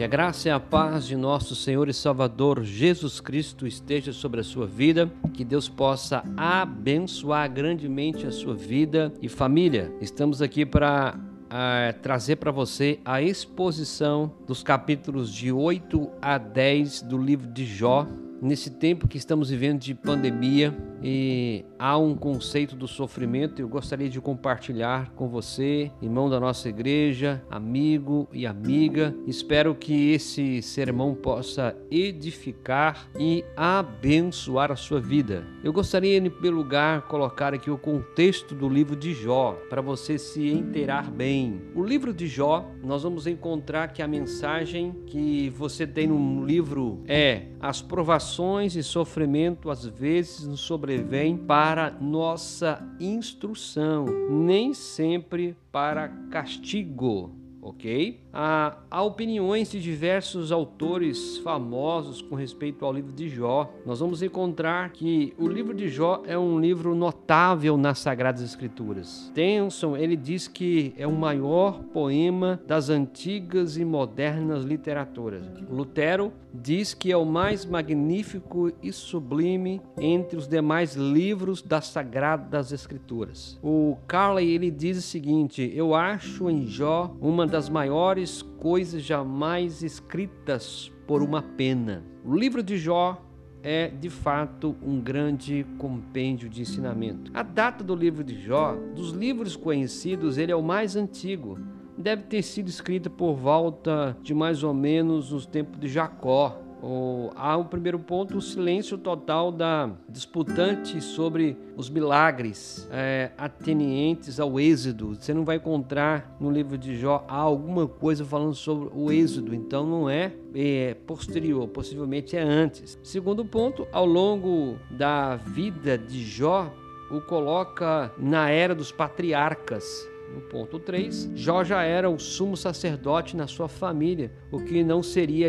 Que a graça e a paz de nosso Senhor e Salvador Jesus Cristo esteja sobre a sua vida, que Deus possa abençoar grandemente a sua vida e família. Estamos aqui para uh, trazer para você a exposição dos capítulos de 8 a 10 do livro de Jó. Nesse tempo que estamos vivendo de pandemia, e há um conceito do sofrimento. Eu gostaria de compartilhar com você, irmão da nossa igreja, amigo e amiga. Espero que esse sermão possa edificar e abençoar a sua vida. Eu gostaria, em primeiro lugar, colocar aqui o contexto do livro de Jó, para você se inteirar bem. O livro de Jó, nós vamos encontrar que a mensagem que você tem no livro é: as provações e sofrimento às vezes nos sobre sobrevém para nossa instrução, nem sempre para castigo ok? Há, há, opiniões de diversos autores famosos com respeito ao livro de Jó. Nós vamos encontrar que o livro de Jó é um livro notável nas Sagradas Escrituras. Tenson, ele diz que é o maior poema das antigas e modernas literaturas. Lutero diz que é o mais magnífico e sublime entre os demais livros das Sagradas Escrituras. O Carley, ele diz o seguinte: Eu acho em Jó uma das maiores coisas jamais escritas por uma pena. O livro de Jó é de fato um grande compêndio de ensinamento. A data do livro de Jó, dos livros conhecidos, ele é o mais antigo. Deve ter sido escrito por volta de mais ou menos os tempos de Jacó, o, há o primeiro ponto, o silêncio total da disputante sobre os milagres é, atenientes ao êxodo. Você não vai encontrar no livro de Jó alguma coisa falando sobre o êxodo, então não é, é posterior, possivelmente é antes. Segundo ponto, ao longo da vida de Jó, o coloca na era dos patriarcas. No ponto 3, Jó já era o sumo sacerdote na sua família, o que não seria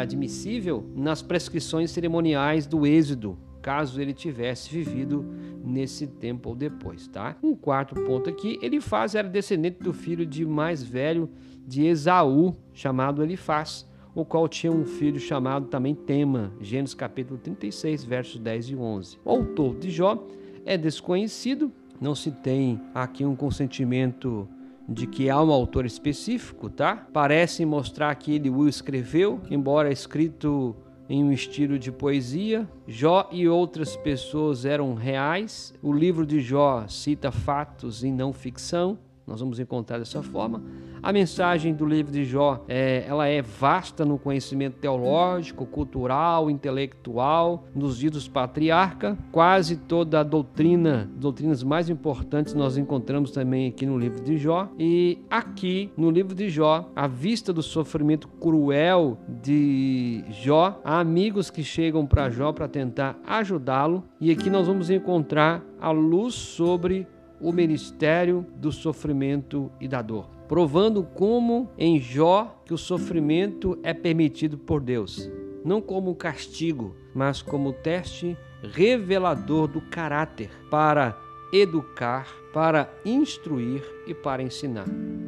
admissível nas prescrições cerimoniais do Êxodo, caso ele tivesse vivido nesse tempo ou depois, tá? Um quarto ponto aqui, Elifaz era descendente do filho de mais velho de Esaú, chamado Elifaz, o qual tinha um filho chamado também Tema, Gênesis capítulo 36, versos 10 e 11. O autor de Jó é desconhecido, não se tem aqui um consentimento de que há um autor específico, tá? Parece mostrar que ele o escreveu, embora escrito em um estilo de poesia. Jó e outras pessoas eram reais. O livro de Jó cita fatos e não ficção. Nós vamos encontrar dessa forma. A mensagem do livro de Jó é, ela é vasta no conhecimento teológico, cultural, intelectual, nos dias dos patriarca. Quase toda a doutrina, doutrinas mais importantes, nós encontramos também aqui no livro de Jó. E aqui no livro de Jó, à vista do sofrimento cruel de Jó, há amigos que chegam para Jó para tentar ajudá-lo. E aqui nós vamos encontrar a luz sobre o ministério do sofrimento e da dor, provando como em Jó que o sofrimento é permitido por Deus, não como castigo, mas como teste revelador do caráter para educar, para instruir e para ensinar.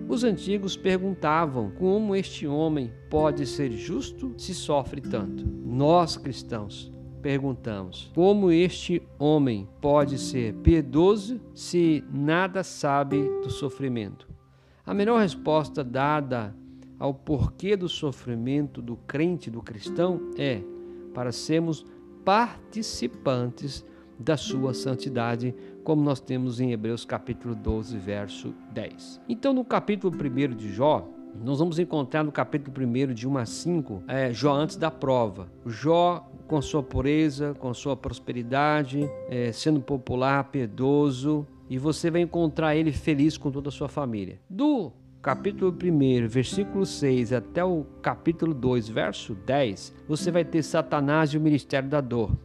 Os antigos perguntavam como este homem pode ser justo se sofre tanto. Nós cristãos perguntamos: como este homem pode ser piedoso se nada sabe do sofrimento? A melhor resposta dada ao porquê do sofrimento do crente, do cristão, é para sermos participantes da sua santidade, como nós temos em Hebreus capítulo 12, verso 10. Então, no capítulo 1 de Jó, nós vamos encontrar no capítulo 1 de 1 a 5, é, Jó antes da prova. Jó com sua pureza, com sua prosperidade, é, sendo popular, piedoso, e você vai encontrar ele feliz com toda a sua família. Do capítulo 1, versículo 6 até o capítulo 2, verso 10, você vai ter Satanás e o ministério da dor.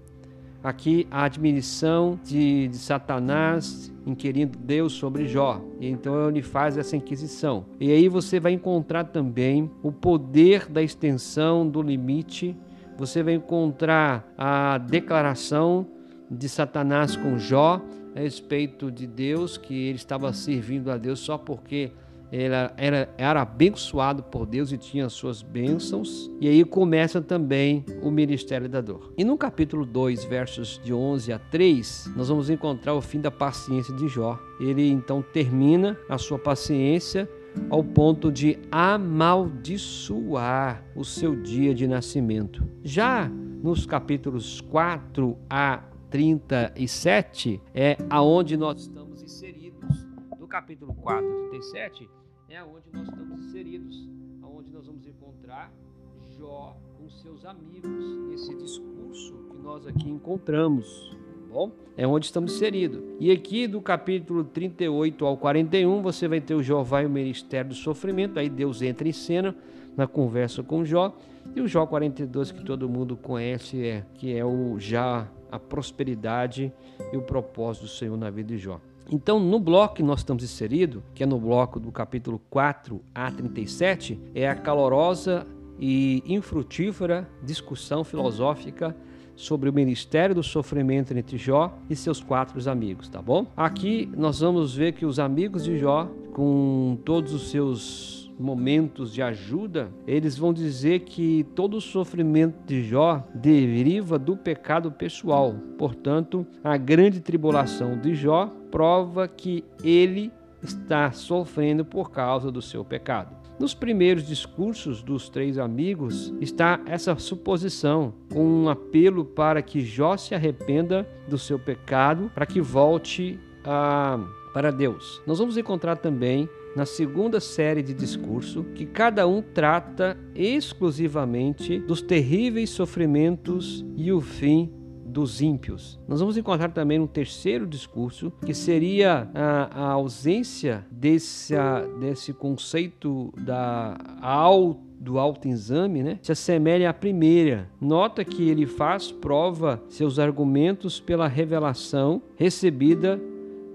Aqui a admissão de, de Satanás inquirindo Deus sobre Jó. Então ele faz essa inquisição. E aí você vai encontrar também o poder da extensão do limite você vai encontrar a declaração de Satanás com Jó a respeito de Deus, que ele estava servindo a Deus só porque era, era, era abençoado por Deus e tinha suas bênçãos. E aí começa também o ministério da dor. E no capítulo 2, versos de 11 a 3, nós vamos encontrar o fim da paciência de Jó. Ele então termina a sua paciência ao ponto de amaldiçoar o seu dia de nascimento. Já nos capítulos 4 a 37 é aonde nós estamos inseridos. No capítulo 4 a 37 é aonde nós estamos inseridos, aonde nós vamos encontrar Jó com seus amigos, esse discurso que nós aqui encontramos bom? É onde estamos inseridos. E aqui do capítulo 38 ao 41, você vai ter o Jeová e o ministério do sofrimento. Aí Deus entra em cena na conversa com Jó. E o Jó 42, que todo mundo conhece, é que é o já a prosperidade e o propósito do Senhor na vida de Jó. Então, no bloco que nós estamos inseridos, que é no bloco do capítulo 4 a 37, é a calorosa e infrutífera discussão filosófica sobre o ministério do sofrimento entre Jó e seus quatro amigos, tá bom? Aqui nós vamos ver que os amigos de Jó, com todos os seus momentos de ajuda, eles vão dizer que todo o sofrimento de Jó deriva do pecado pessoal. Portanto, a grande tribulação de Jó prova que ele está sofrendo por causa do seu pecado. Nos primeiros discursos dos três amigos está essa suposição, um apelo para que Jó se arrependa do seu pecado, para que volte a, para Deus. Nós vamos encontrar também na segunda série de discurso que cada um trata exclusivamente dos terríveis sofrimentos e o fim dos ímpios. Nós vamos encontrar também um terceiro discurso, que seria a, a ausência desse, a, desse conceito da auto do autoexame, né, se assemelha à primeira. Nota que ele faz prova seus argumentos pela revelação recebida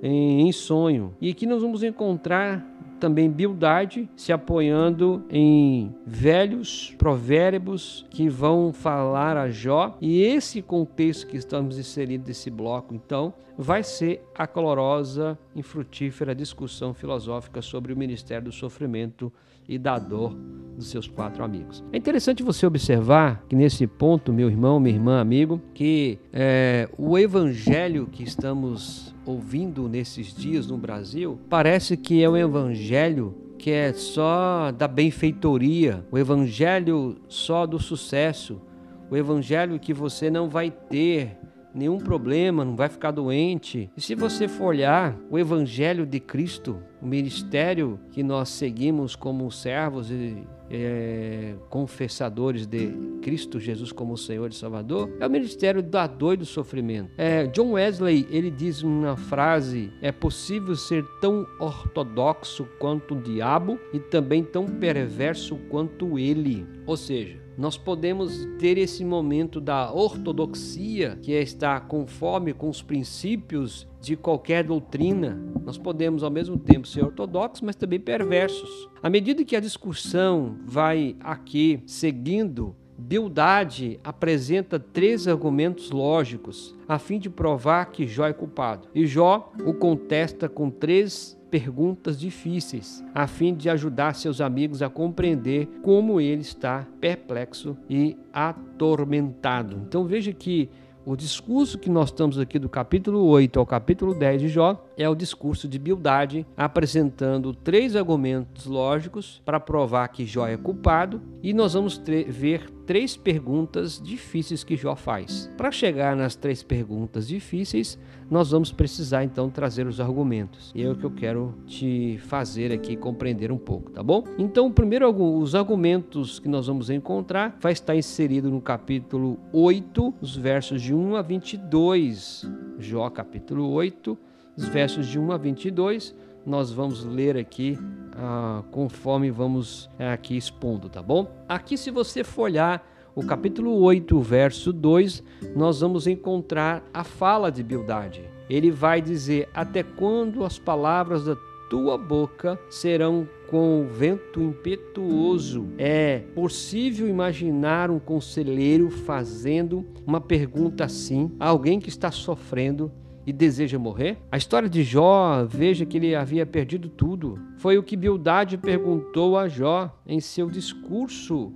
em, sonho. E aqui nós vamos encontrar também Bildade se apoiando em velhos provérbios que vão falar a Jó. E esse contexto que estamos inseridos nesse bloco, então, vai ser a colorosa e frutífera discussão filosófica sobre o ministério do sofrimento e da dor dos seus quatro amigos. É interessante você observar que nesse ponto, meu irmão, minha irmã, amigo, que é, o evangelho que estamos ouvindo nesses dias no Brasil parece que é um evangelho que é só da benfeitoria, o evangelho só do sucesso, o evangelho que você não vai ter nenhum problema, não vai ficar doente. E se você for olhar o Evangelho de Cristo, o ministério que nós seguimos como servos e é, confessadores de Cristo Jesus como Senhor e Salvador, é o ministério da dor e do sofrimento. É, John Wesley ele diz uma frase: é possível ser tão ortodoxo quanto o diabo e também tão perverso quanto ele. Ou seja, nós podemos ter esse momento da ortodoxia, que é estar conforme com os princípios de qualquer doutrina. Nós podemos ao mesmo tempo ser ortodoxos, mas também perversos. À medida que a discussão vai aqui seguindo, Bildade apresenta três argumentos lógicos a fim de provar que Jó é culpado. E Jó o contesta com três perguntas difíceis, a fim de ajudar seus amigos a compreender como ele está perplexo e atormentado. Então veja que o discurso que nós estamos aqui do capítulo 8 ao capítulo 10 de Jó é o discurso de Bildade, apresentando três argumentos lógicos para provar que Jó é culpado, e nós vamos ver três perguntas difíceis que Jó faz. Para chegar nas três perguntas difíceis, nós vamos precisar então trazer os argumentos. E é o que eu quero te fazer aqui compreender um pouco, tá bom? Então, primeiro os argumentos que nós vamos encontrar vai estar inserido no capítulo 8, os versos de 1 a 22. Jó capítulo 8, os versos de 1 a 22. Nós vamos ler aqui ah, conforme vamos é, aqui expondo, tá bom? Aqui, se você folhar o capítulo 8, verso 2, nós vamos encontrar a fala de Bildade. Ele vai dizer: Até quando as palavras da tua boca serão com o vento impetuoso. É possível imaginar um conselheiro fazendo uma pergunta assim a alguém que está sofrendo e deseja morrer? A história de Jó, veja que ele havia perdido tudo. Foi o que Bildade perguntou a Jó em seu discurso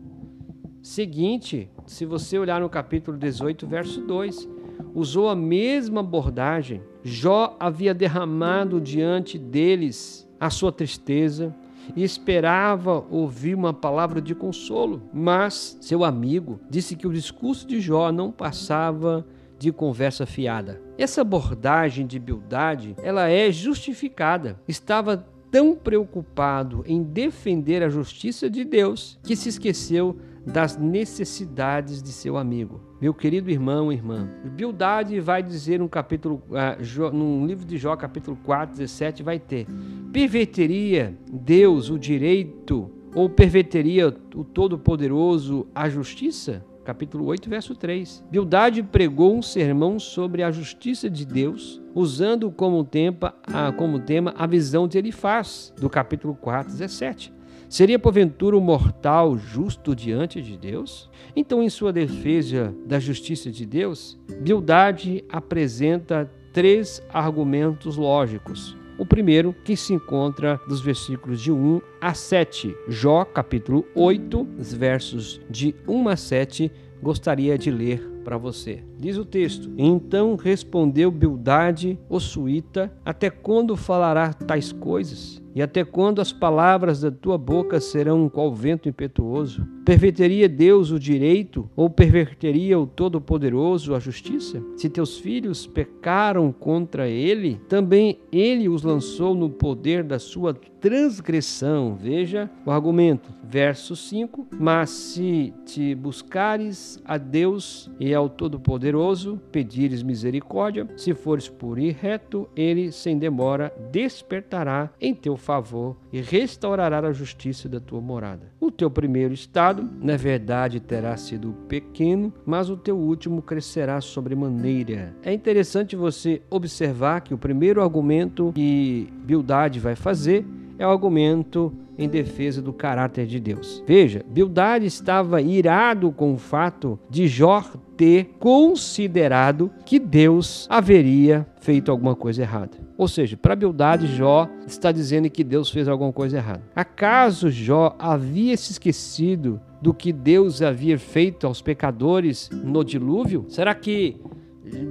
seguinte, se você olhar no capítulo 18, verso 2. Usou a mesma abordagem. Jó havia derramado diante deles a sua tristeza, e esperava ouvir uma palavra de consolo, mas seu amigo disse que o discurso de Jó não passava de conversa fiada. Essa abordagem de Bildade, ela é justificada. Estava tão preocupado em defender a justiça de Deus que se esqueceu das necessidades de seu amigo. Meu querido irmão e irmã, Bildade vai dizer no capítulo, uh, no livro de Jó, capítulo 4, 17, vai ter: perverteria Deus o direito ou perverteria o Todo-Poderoso a justiça? Capítulo 8, verso 3. Bildade pregou um sermão sobre a justiça de Deus, usando como tema, como tema a visão de Elifaz, do capítulo 4, 17. Seria porventura o mortal justo diante de Deus? Então, em sua defesa da justiça de Deus, Bildade apresenta três argumentos lógicos. O primeiro, que se encontra dos versículos de 1 a 7. Jó, capítulo 8, versos de 1 a 7, gostaria de ler para você. Diz o texto: Então respondeu Bildade, o suíta: Até quando falará tais coisas? E até quando as palavras da tua boca serão qual vento impetuoso? Perverteria Deus o direito ou perverteria o Todo-Poderoso a justiça? Se teus filhos pecaram contra ele, também ele os lançou no poder da sua transgressão. Veja o argumento, verso 5: Mas se te buscares a Deus e ao Todo-Poderoso, pedires misericórdia, se fores puro e reto, ele sem demora despertará em teu favor e restaurará a justiça da tua morada. O teu primeiro estado, na verdade, terá sido pequeno, mas o teu último crescerá sobremaneira. É interessante você observar que o primeiro argumento que Bildade vai fazer é o argumento em defesa do caráter de Deus. Veja, Bildade estava irado com o fato de Jó ter considerado que Deus haveria feito alguma coisa errada. Ou seja, para Bildade, Jó está dizendo que Deus fez alguma coisa errada. Acaso Jó havia se esquecido do que Deus havia feito aos pecadores no dilúvio? Será que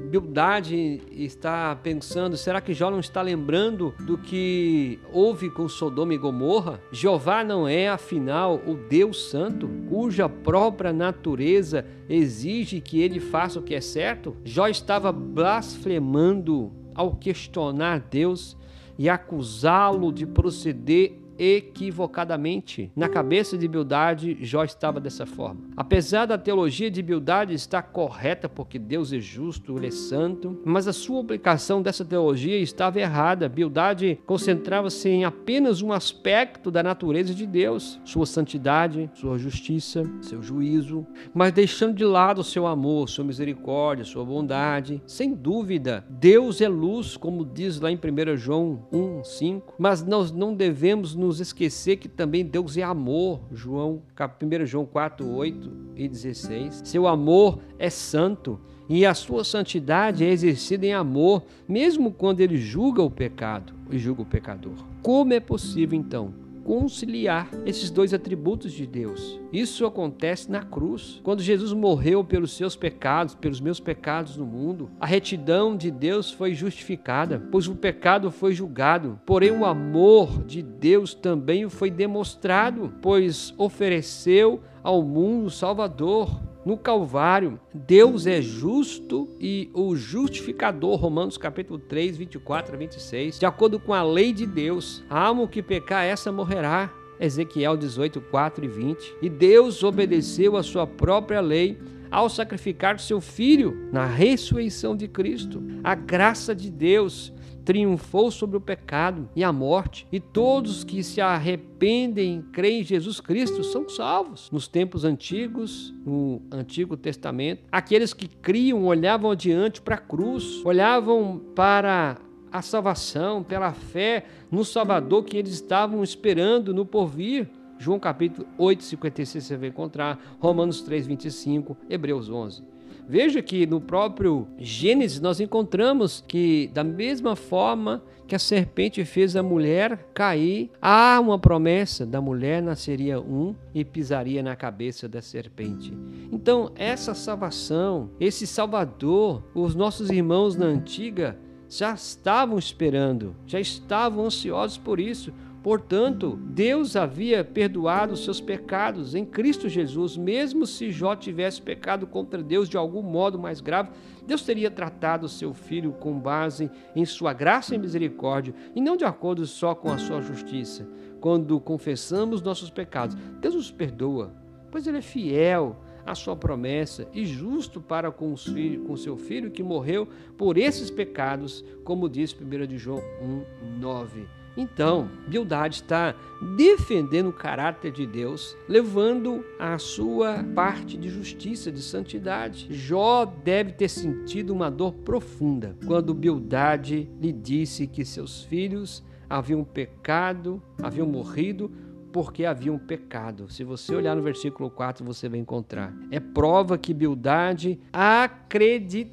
Bildade está pensando, será que Jó não está lembrando do que houve com Sodoma e Gomorra? Jeová não é, afinal, o Deus Santo, cuja própria natureza exige que ele faça o que é certo? Jó estava blasfemando ao questionar Deus e acusá-lo de proceder equivocadamente. Na cabeça de Bildade, Jó estava dessa forma. Apesar da teologia de Bildade estar correta, porque Deus é justo, ele é santo, mas a sua aplicação dessa teologia estava errada. Bildade concentrava-se em apenas um aspecto da natureza de Deus, sua santidade, sua justiça, seu juízo, mas deixando de lado seu amor, sua misericórdia, sua bondade. Sem dúvida, Deus é luz, como diz lá em 1 João 1, 5, mas nós não devemos nos esquecer que também Deus é amor. João, 1 João 4, 8 e 16. Seu amor é santo e a sua santidade é exercida em amor, mesmo quando ele julga o pecado e julga o pecador. Como é possível então conciliar esses dois atributos de Deus. Isso acontece na cruz. Quando Jesus morreu pelos seus pecados, pelos meus pecados no mundo, a retidão de Deus foi justificada, pois o pecado foi julgado. Porém, o amor de Deus também foi demonstrado, pois ofereceu ao mundo Salvador no Calvário, Deus é justo e o justificador, Romanos capítulo 3, 24 a 26. De acordo com a lei de Deus, a alma que pecar, essa morrerá. Ezequiel 18, 4 e 20. E Deus obedeceu a sua própria lei ao sacrificar seu filho na ressurreição de Cristo. A graça de Deus triunfou sobre o pecado e a morte, e todos que se arrependem e creem em Jesus Cristo são salvos. Nos tempos antigos, no Antigo Testamento, aqueles que criam olhavam adiante para a cruz, olhavam para a salvação pela fé no Salvador que eles estavam esperando no porvir. João capítulo 8, 56 você vai encontrar, Romanos 3, 25, Hebreus 11. Veja que no próprio Gênesis nós encontramos que, da mesma forma que a serpente fez a mulher cair, há uma promessa: da mulher nasceria um e pisaria na cabeça da serpente. Então, essa salvação, esse Salvador, os nossos irmãos na antiga já estavam esperando, já estavam ansiosos por isso. Portanto, Deus havia perdoado os seus pecados em Cristo Jesus, mesmo se Jó tivesse pecado contra Deus de algum modo mais grave, Deus teria tratado seu filho com base em sua graça e misericórdia e não de acordo só com a sua justiça. Quando confessamos nossos pecados, Deus nos perdoa, pois ele é fiel à sua promessa e justo para com, os com seu filho que morreu por esses pecados, como diz 1 de João 1, 9. Então, Bildade está defendendo o caráter de Deus, levando a sua parte de justiça, de santidade. Jó deve ter sentido uma dor profunda quando Bildade lhe disse que seus filhos haviam pecado, haviam morrido porque haviam pecado. Se você olhar no versículo 4, você vai encontrar. É prova que Bildade acreditasse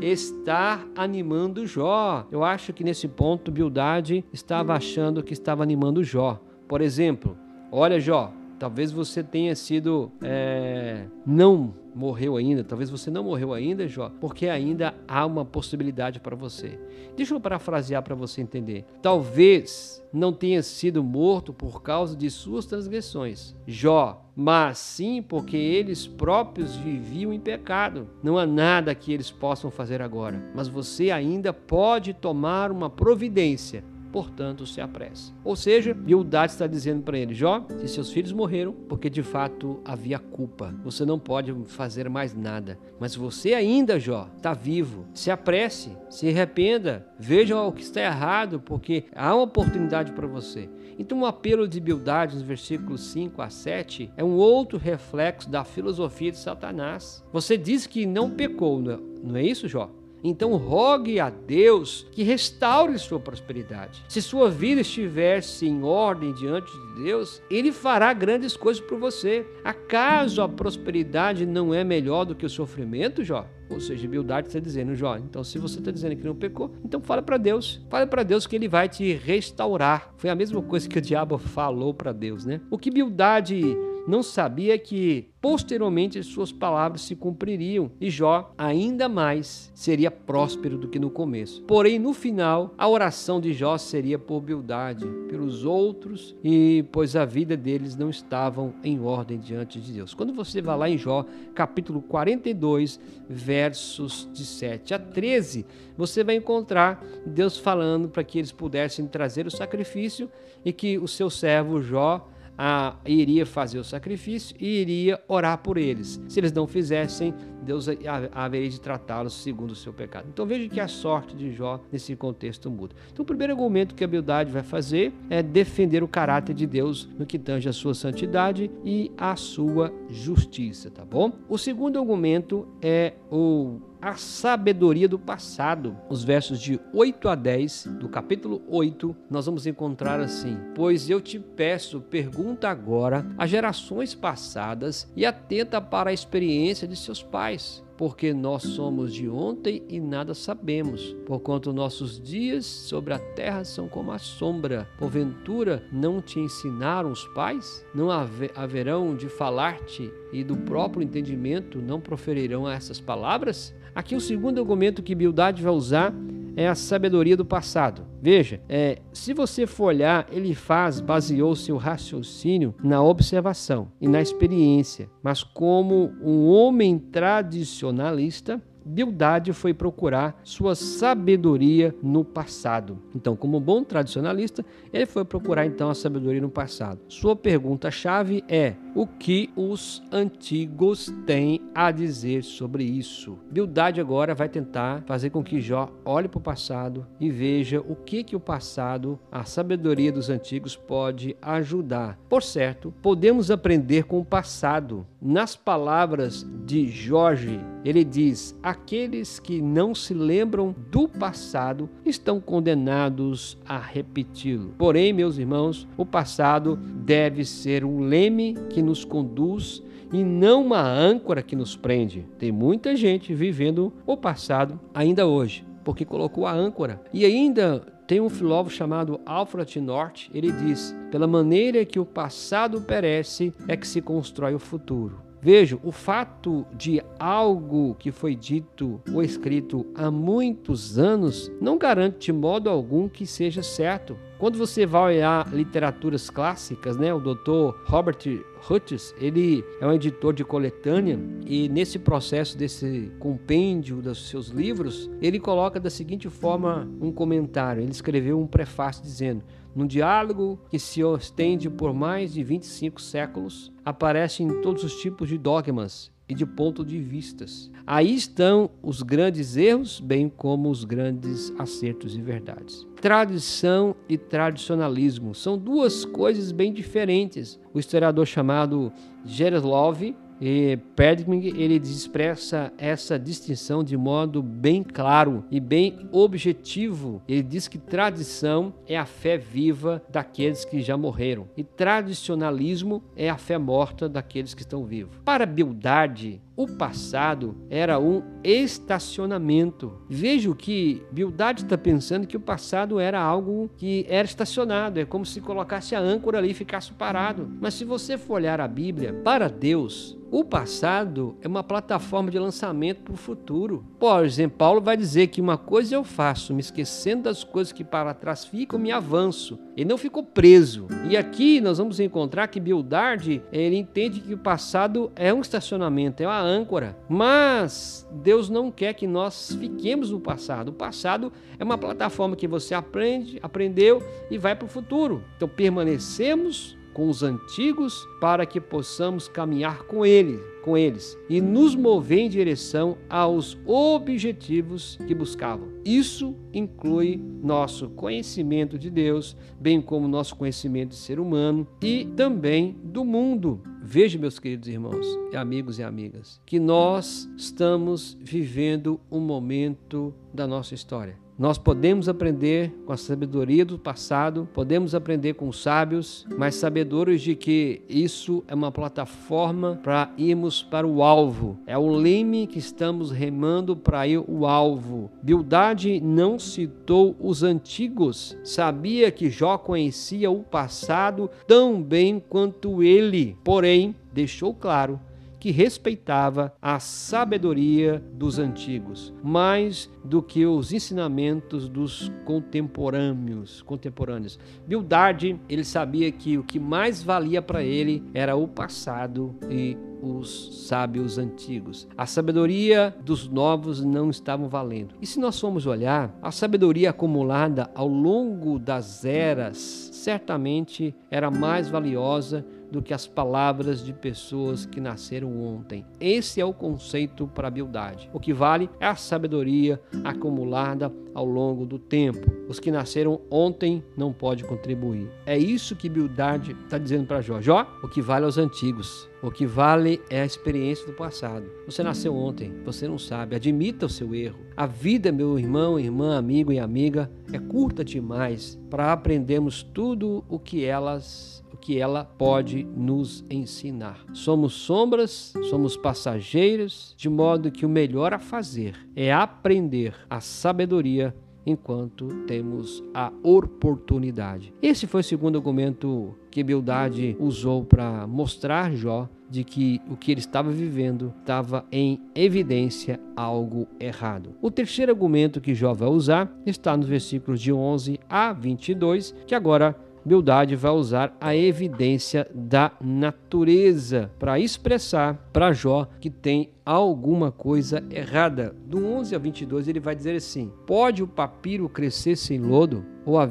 estar animando Jó. Eu acho que nesse ponto Bildade estava achando que estava animando Jó. Por exemplo, olha Jó, talvez você tenha sido é, não morreu ainda, talvez você não morreu ainda, Jó, porque ainda há uma possibilidade para você. Deixa eu parafrasear para você entender. Talvez não tenha sido morto por causa de suas transgressões, Jó, mas sim porque eles próprios viviam em pecado. Não há nada que eles possam fazer agora, mas você ainda pode tomar uma providência portanto se apressa. Ou seja, Bildade está dizendo para ele: Jó, se seus filhos morreram, porque de fato havia culpa, você não pode fazer mais nada. Mas você ainda, Jó, está vivo. Se apresse, se arrependa, veja o que está errado, porque há uma oportunidade para você. Então, o apelo de Bildade, nos versículos 5 a 7, é um outro reflexo da filosofia de Satanás. Você diz que não pecou, não é, é isso, Jó? Então rogue a Deus que restaure sua prosperidade. Se sua vida estivesse em ordem diante de Deus, Ele fará grandes coisas por você. Acaso a prosperidade não é melhor do que o sofrimento, Jó? Ou seja, Bildade está dizendo, Jó, então se você está dizendo que não pecou, então fala para Deus. Fala para Deus que ele vai te restaurar. Foi a mesma coisa que o diabo falou para Deus, né? O que Bildade não sabia que posteriormente suas palavras se cumpririam e Jó ainda mais seria próspero do que no começo. Porém, no final, a oração de Jó seria por Bildade, pelos outros e pois a vida deles não estavam em ordem diante de Deus. Quando você vai lá em Jó, capítulo 42, versos de 7 a 13, você vai encontrar Deus falando para que eles pudessem trazer o sacrifício e que o seu servo Jó a, iria fazer o sacrifício e iria orar por eles. Se eles não fizessem, Deus haveria de tratá-los segundo o seu pecado. Então veja que a sorte de Jó nesse contexto muda. Então o primeiro argumento que a Bildade vai fazer é defender o caráter de Deus no que tange a sua santidade e a sua justiça, tá bom? O segundo argumento é o a sabedoria do passado. Os versos de 8 a 10 do capítulo 8, nós vamos encontrar assim: Pois eu te peço, pergunta agora às gerações passadas e atenta para a experiência de seus pais porque nós somos de ontem e nada sabemos, porquanto nossos dias sobre a terra são como a sombra. Porventura não te ensinaram os pais? Não haverão de falar-te e do próprio entendimento não proferirão essas palavras? Aqui o segundo argumento que Bildade vai usar é a sabedoria do passado. Veja, é, se você for olhar, ele faz, baseou seu raciocínio na observação e na experiência, mas como um homem tradicionalista, Bildade foi procurar sua sabedoria no passado. Então, como bom tradicionalista, ele foi procurar então a sabedoria no passado. Sua pergunta-chave é: o que os antigos têm a dizer sobre isso? Bildade agora vai tentar fazer com que Jó olhe para o passado e veja o que que o passado, a sabedoria dos antigos pode ajudar. Por certo, podemos aprender com o passado. Nas palavras de Jorge, ele diz: aqueles que não se lembram do passado estão condenados a repeti-lo. Porém, meus irmãos, o passado deve ser um leme que nos conduz e não uma âncora que nos prende. Tem muita gente vivendo o passado ainda hoje, porque colocou a âncora. E ainda tem um filósofo chamado Alfred North, ele diz: pela maneira que o passado perece é que se constrói o futuro. Veja, o fato de algo que foi dito ou escrito há muitos anos não garante de modo algum que seja certo. Quando você vai olhar literaturas clássicas, né, o Dr. Robert Hutchins, ele é um editor de coletânea e nesse processo desse compêndio dos seus livros, ele coloca da seguinte forma um comentário. Ele escreveu um prefácio dizendo: num diálogo que se estende por mais de 25 séculos, aparecem todos os tipos de dogmas e de pontos de vistas. Aí estão os grandes erros, bem como os grandes acertos e verdades. Tradição e tradicionalismo são duas coisas bem diferentes. O historiador chamado Gereslov e Perding ele expressa essa distinção de modo bem claro e bem objetivo. Ele diz que tradição é a fé viva daqueles que já morreram e tradicionalismo é a fé morta daqueles que estão vivos. Para Bildade, o passado era um estacionamento. Vejo que Bildade está pensando que o passado era algo que era estacionado, é como se colocasse a âncora ali e ficasse parado. Mas se você for olhar a Bíblia, para Deus, o passado é uma plataforma de lançamento para o futuro. Por exemplo, Paulo vai dizer que uma coisa eu faço, me esquecendo das coisas que para trás ficam, me avanço. Ele não ficou preso. E aqui nós vamos encontrar que Bildade, ele entende que o passado é um estacionamento, é uma âncora. Mas Deus não quer que nós fiquemos no passado. O passado é uma plataforma que você aprende, aprendeu e vai para o futuro. Então permanecemos com os antigos para que possamos caminhar com ele, com eles e nos mover em direção aos objetivos que buscavam. Isso inclui nosso conhecimento de Deus, bem como nosso conhecimento de ser humano e também do mundo. Veja, meus queridos irmãos, amigos e amigas, que nós estamos vivendo um momento da nossa história nós podemos aprender com a sabedoria do passado, podemos aprender com os sábios, mas sabedores de que isso é uma plataforma para irmos para o alvo. É o leme que estamos remando para ir o alvo. Bildade não citou os antigos, sabia que Jó conhecia o passado tão bem quanto ele, porém deixou claro que respeitava a sabedoria dos antigos, mais do que os ensinamentos dos contemporâneos. contemporâneos. Ele sabia que o que mais valia para ele era o passado e os sábios antigos. A sabedoria dos novos não estavam valendo. E se nós formos olhar, a sabedoria acumulada ao longo das eras certamente era mais valiosa do que as palavras de pessoas que nasceram ontem. Esse é o conceito para a habilidade. O que vale é a sabedoria acumulada ao longo do tempo. Os que nasceram ontem não podem contribuir. É isso que Bildade está dizendo para Jó. Jó, o que vale aos antigos. O que vale é a experiência do passado. Você nasceu ontem, você não sabe. Admita o seu erro. A vida, meu irmão, irmã, amigo e amiga, é curta demais para aprendermos tudo o que elas que ela pode nos ensinar. Somos sombras, somos passageiros, de modo que o melhor a fazer é aprender a sabedoria enquanto temos a oportunidade. Esse foi o segundo argumento que Bildade usou para mostrar Jó de que o que ele estava vivendo estava em evidência algo errado. O terceiro argumento que Jó vai usar está nos versículos de 11 a 22, que agora Bildade vai usar a evidência da natureza para expressar para Jó que tem alguma coisa errada. Do 11 a 22 ele vai dizer assim: Pode o papiro crescer sem lodo? Ou a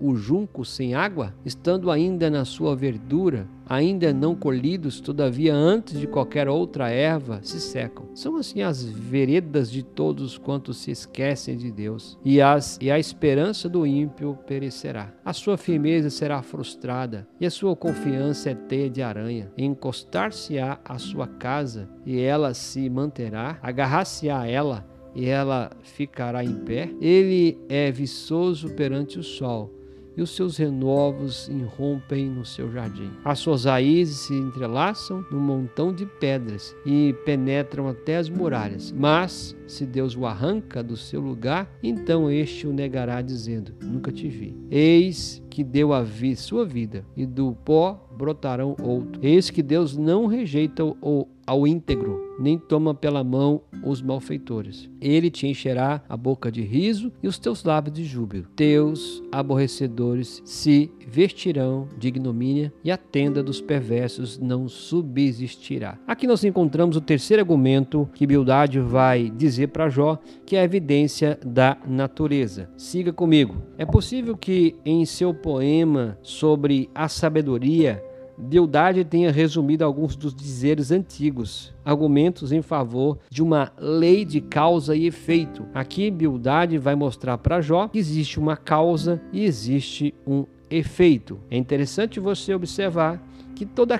o junco sem água? Estando ainda na sua verdura, ainda não colhidos, todavia antes de qualquer outra erva se secam. São assim as veredas de todos quantos se esquecem de Deus, e, as, e a esperança do ímpio perecerá. A sua firmeza será frustrada, e a sua confiança é teia de aranha. Encostar-se-á a sua casa, e ela se manterá, agarrar-se-á a ela, e ela ficará em pé. Ele é viçoso perante o sol e os seus renovos irrompem no seu jardim. As suas raízes se entrelaçam num montão de pedras e penetram até as muralhas. Mas, se Deus o arranca do seu lugar, então este o negará, dizendo: Nunca te vi. Eis que deu a vi sua vida, e do pó brotarão outro. Eis que Deus não rejeita o ao íntegro, nem toma pela mão os malfeitores. Ele te encherá a boca de riso e os teus lábios de júbilo. Teus aborrecedores se vestirão de ignomínia e a tenda dos perversos não subsistirá. Aqui nós encontramos o terceiro argumento que Bildade vai dizer para Jó, que é a evidência da natureza. Siga comigo. É possível que em seu poema sobre a sabedoria Bildade tenha resumido alguns dos dizeres antigos, argumentos em favor de uma lei de causa e efeito. Aqui, Bildade vai mostrar para Jó que existe uma causa e existe um efeito. É interessante você observar que toda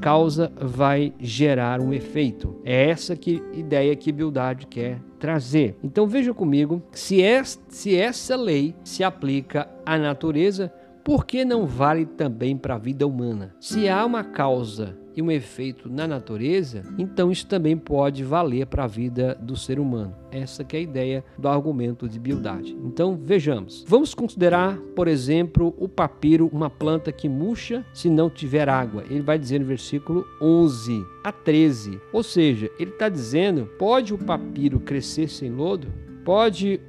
causa vai gerar um efeito. É essa que ideia que Bildade quer trazer. Então veja comigo se essa lei se aplica à natureza, por que não vale também para a vida humana? Se há uma causa e um efeito na natureza, então isso também pode valer para a vida do ser humano. Essa que é a ideia do argumento de Bildade. Então vejamos. Vamos considerar, por exemplo, o papiro, uma planta que murcha se não tiver água. Ele vai dizer no versículo 11 a 13. Ou seja, ele está dizendo: pode o papiro crescer sem lodo? Pode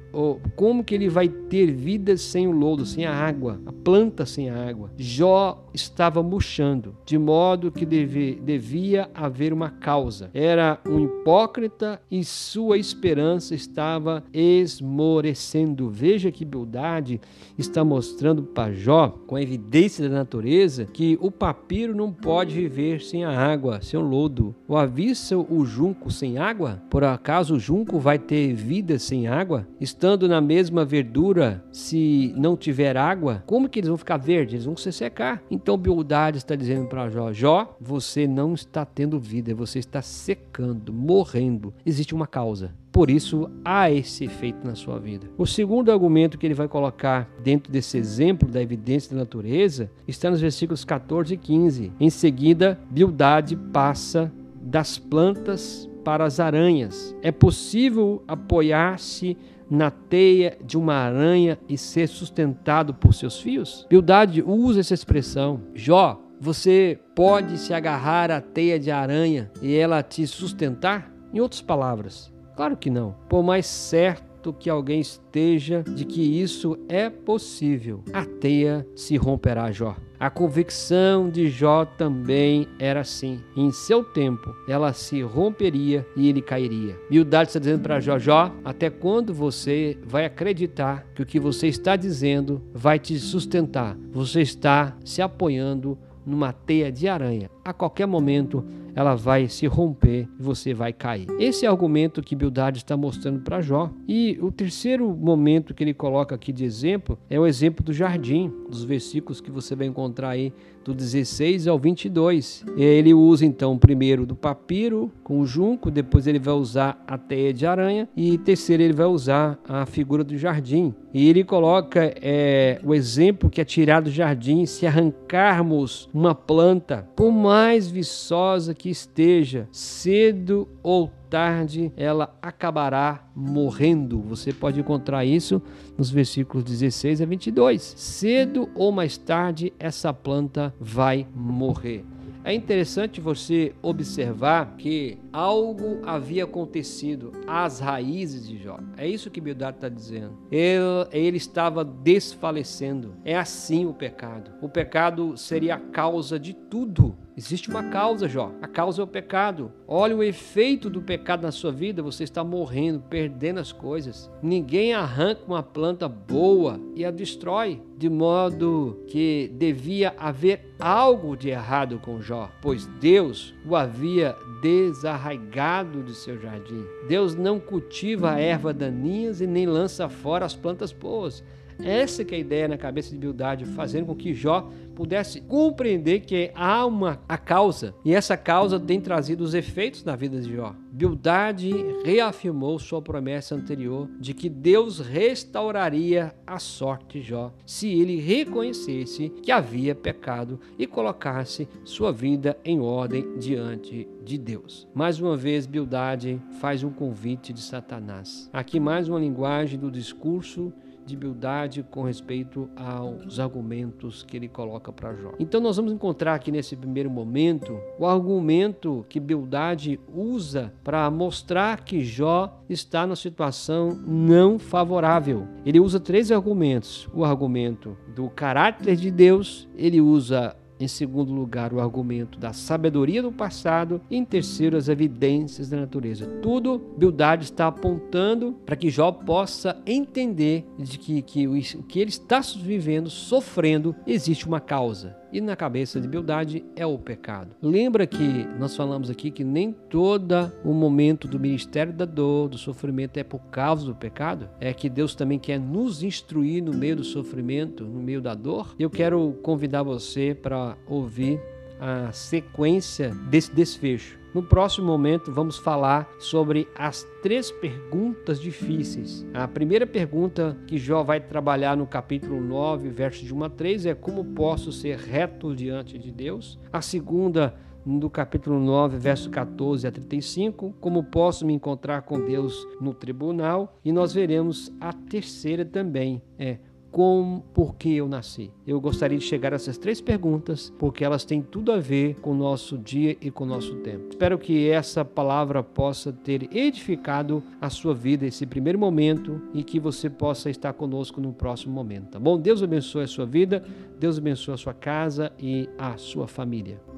como que ele vai ter vida sem o lodo, sem a água, a planta sem a água? Jó estava murchando, de modo que deve, devia haver uma causa. Era um hipócrita e sua esperança estava esmorecendo. Veja que Bildade está mostrando para Jó, com a evidência da natureza, que o papiro não pode viver sem a água, sem o lodo. O avisa o junco sem água? Por acaso o junco vai ter vida sem água? Está na mesma verdura, se não tiver água, como que eles vão ficar verdes? Eles vão se secar. Então Bildade está dizendo para Jó: Jó, você não está tendo vida, você está secando, morrendo. Existe uma causa. Por isso há esse efeito na sua vida. O segundo argumento que ele vai colocar dentro desse exemplo da evidência da natureza está nos versículos 14 e 15. Em seguida, Bildade passa das plantas para as aranhas. É possível apoiar-se na teia de uma aranha e ser sustentado por seus fios? Bildade usa essa expressão. Jó, você pode se agarrar à teia de aranha e ela te sustentar? Em outras palavras, claro que não. Por mais certo que alguém esteja de que isso é possível, a teia se romperá, Jó. A convicção de Jó também era assim. Em seu tempo, ela se romperia e ele cairia. Bildade está dizendo para Jó: Jó, até quando você vai acreditar que o que você está dizendo vai te sustentar? Você está se apoiando numa teia de aranha. A qualquer momento ela vai se romper e você vai cair. Esse é o argumento que Bildade está mostrando para Jó. E o terceiro momento que ele coloca aqui de exemplo é o exemplo do jardim, dos versículos que você vai encontrar aí do 16 ao 22. Ele usa então primeiro do papiro com o junco, depois ele vai usar a teia de aranha e terceiro ele vai usar a figura do jardim. E ele coloca é, o exemplo que é tirado do jardim: se arrancarmos uma planta, por mais viçosa que esteja, cedo ou tarde ela acabará morrendo. Você pode encontrar isso nos versículos 16 a 22. Cedo ou mais tarde essa planta vai morrer. É interessante você observar que algo havia acontecido às raízes de Jó. É isso que Bildad está dizendo. Ele, ele estava desfalecendo. É assim o pecado. O pecado seria a causa de tudo Existe uma causa, Jó. A causa é o pecado. Olha o efeito do pecado na sua vida. Você está morrendo, perdendo as coisas. Ninguém arranca uma planta boa e a destrói. De modo que devia haver algo de errado com Jó, pois Deus o havia desarraigado de seu jardim. Deus não cultiva a erva daninhas e nem lança fora as plantas boas. Essa que é a ideia na cabeça de Bildade, fazendo com que Jó pudesse compreender que há uma a causa e essa causa tem trazido os efeitos na vida de Jó. Bildade reafirmou sua promessa anterior de que Deus restauraria a sorte de Jó se ele reconhecesse que havia pecado e colocasse sua vida em ordem diante de Deus. Mais uma vez, Bildade faz um convite de Satanás. Aqui mais uma linguagem do discurso de Bildade com respeito aos argumentos que ele coloca para Jó. Então nós vamos encontrar aqui nesse primeiro momento o argumento que Bildade usa para mostrar que Jó está numa situação não favorável. Ele usa três argumentos: o argumento do caráter de Deus, ele usa em segundo lugar, o argumento da sabedoria do passado. E em terceiro, as evidências da natureza. Tudo, Bildade está apontando para que Jó possa entender de que, que o que ele está vivendo, sofrendo, existe uma causa e na cabeça de Bildade é o pecado. Lembra que nós falamos aqui que nem todo o momento do ministério da dor, do sofrimento é por causa do pecado? É que Deus também quer nos instruir no meio do sofrimento, no meio da dor? Eu quero convidar você para ouvir a sequência desse desfecho. No próximo momento, vamos falar sobre as três perguntas difíceis. A primeira pergunta que Jó vai trabalhar no capítulo 9, versos de 1 a 3 é como posso ser reto diante de Deus. A segunda, no capítulo 9, verso 14 a 35, como posso me encontrar com Deus no tribunal. E nós veremos a terceira também, é com por que eu nasci? Eu gostaria de chegar a essas três perguntas, porque elas têm tudo a ver com o nosso dia e com o nosso tempo. Espero que essa palavra possa ter edificado a sua vida esse primeiro momento e que você possa estar conosco no próximo momento, tá bom? Deus abençoe a sua vida, Deus abençoe a sua casa e a sua família.